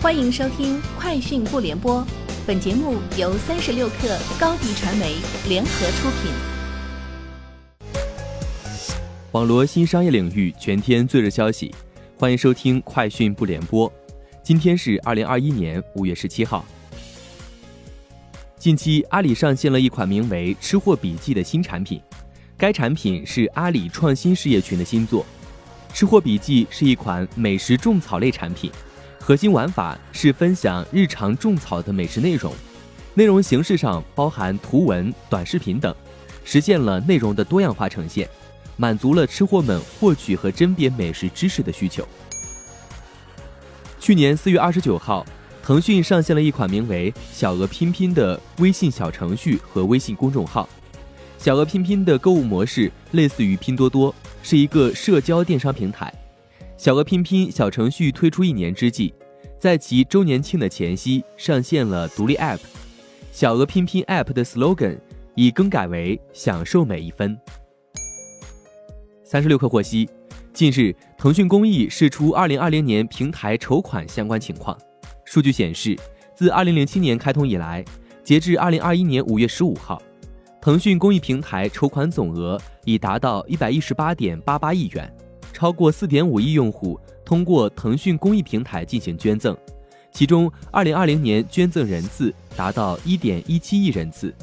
欢迎收听《快讯不联播》，本节目由三十六克高低传媒联合出品。网罗新商业领域全天最热消息，欢迎收听《快讯不联播》。今天是二零二一年五月十七号。近期，阿里上线了一款名为“吃货笔记”的新产品，该产品是阿里创新事业群的新作。“吃货笔记”是一款美食种草类产品。核心玩法是分享日常种草的美食内容，内容形式上包含图文、短视频等，实现了内容的多样化呈现，满足了吃货们获取和甄别美食知识的需求。去年四月二十九号，腾讯上线了一款名为“小额拼拼”的微信小程序和微信公众号。小额拼拼的购物模式类似于拼多多，是一个社交电商平台。小额拼拼小程序推出一年之际，在其周年庆的前夕上线了独立 App。小额拼拼 App 的 slogan 已更改为“享受每一分”。三十六氪获悉，近日腾讯公益释出二零二零年平台筹款相关情况。数据显示，自二零零七年开通以来，截至二零二一年五月十五号，腾讯公益平台筹款总额已达到一百一十八点八八亿元。超过四点五亿用户通过腾讯公益平台进行捐赠，其中二零二零年捐赠人次达到一点一七亿人次，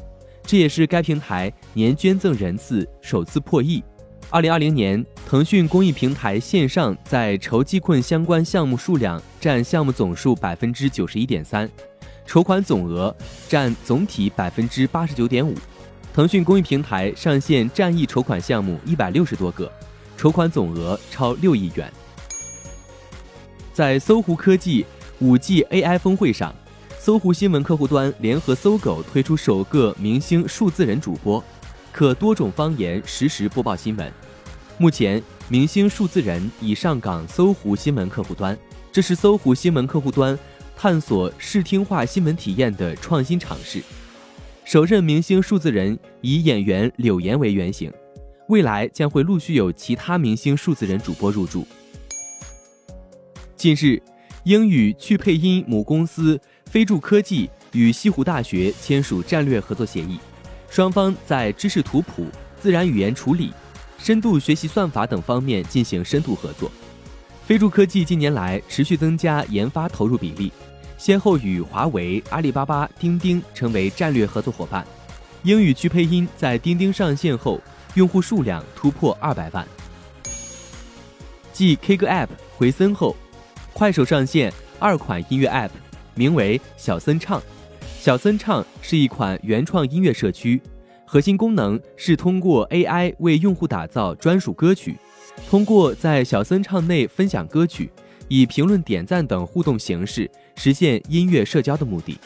这也是该平台年捐赠人次首次破亿。二零二零年，腾讯公益平台线上在筹济困相关项目数量占项目总数百分之九十一点三，筹款总额占总体百分之八十九点五。腾讯公益平台上线战役筹款项目一百六十多个。筹款总额超六亿元。在搜狐科技五 G AI 峰会上，搜狐新闻客户端联合搜狗推出首个明星数字人主播，可多种方言实时播报新闻。目前，明星数字人已上岗搜狐新闻客户端，这是搜狐新闻客户端探索视听化新闻体验的创新尝试。首任明星数字人以演员柳岩为原型。未来将会陆续有其他明星数字人主播入驻。近日，英语去配音母公司飞助科技与西湖大学签署战略合作协议，双方在知识图谱、自然语言处理、深度学习算法等方面进行深度合作。飞助科技近年来持续增加研发投入比例，先后与华为、阿里巴巴、钉钉成为战略合作伙伴。英语去配音在钉钉上线后。用户数量突破二百万。继 K 歌 App 回森后，快手上线二款音乐 App，名为小森唱。小森唱是一款原创音乐社区，核心功能是通过 AI 为用户打造专属歌曲，通过在小森唱内分享歌曲，以评论、点赞等互动形式实现音乐社交的目的。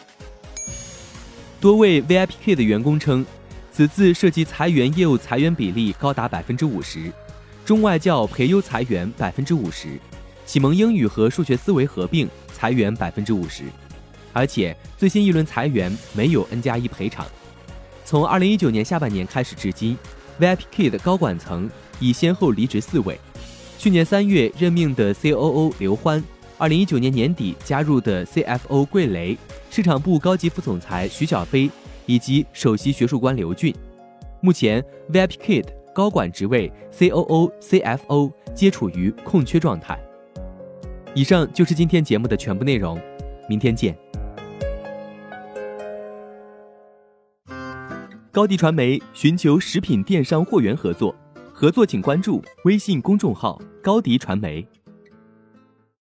多位 VIPK 的员工称。此次涉及裁员业务，裁员比例高达百分之五十，中外教培优裁员百分之五十，启蒙英语和数学思维合并裁员百分之五十，而且最新一轮裁员没有 N 加一赔偿。从二零一九年下半年开始至今，VIPKID 高管层已先后离职四位。去年三月任命的 COO 刘欢，二零一九年年底加入的 CFO 桂雷，市场部高级副总裁徐小飞。以及首席学术官刘俊，目前 VIPKid 高管职位 COO、CFO 皆处于空缺状态。以上就是今天节目的全部内容，明天见。高迪传媒寻求食品电商货源合作，合作请关注微信公众号高迪传媒。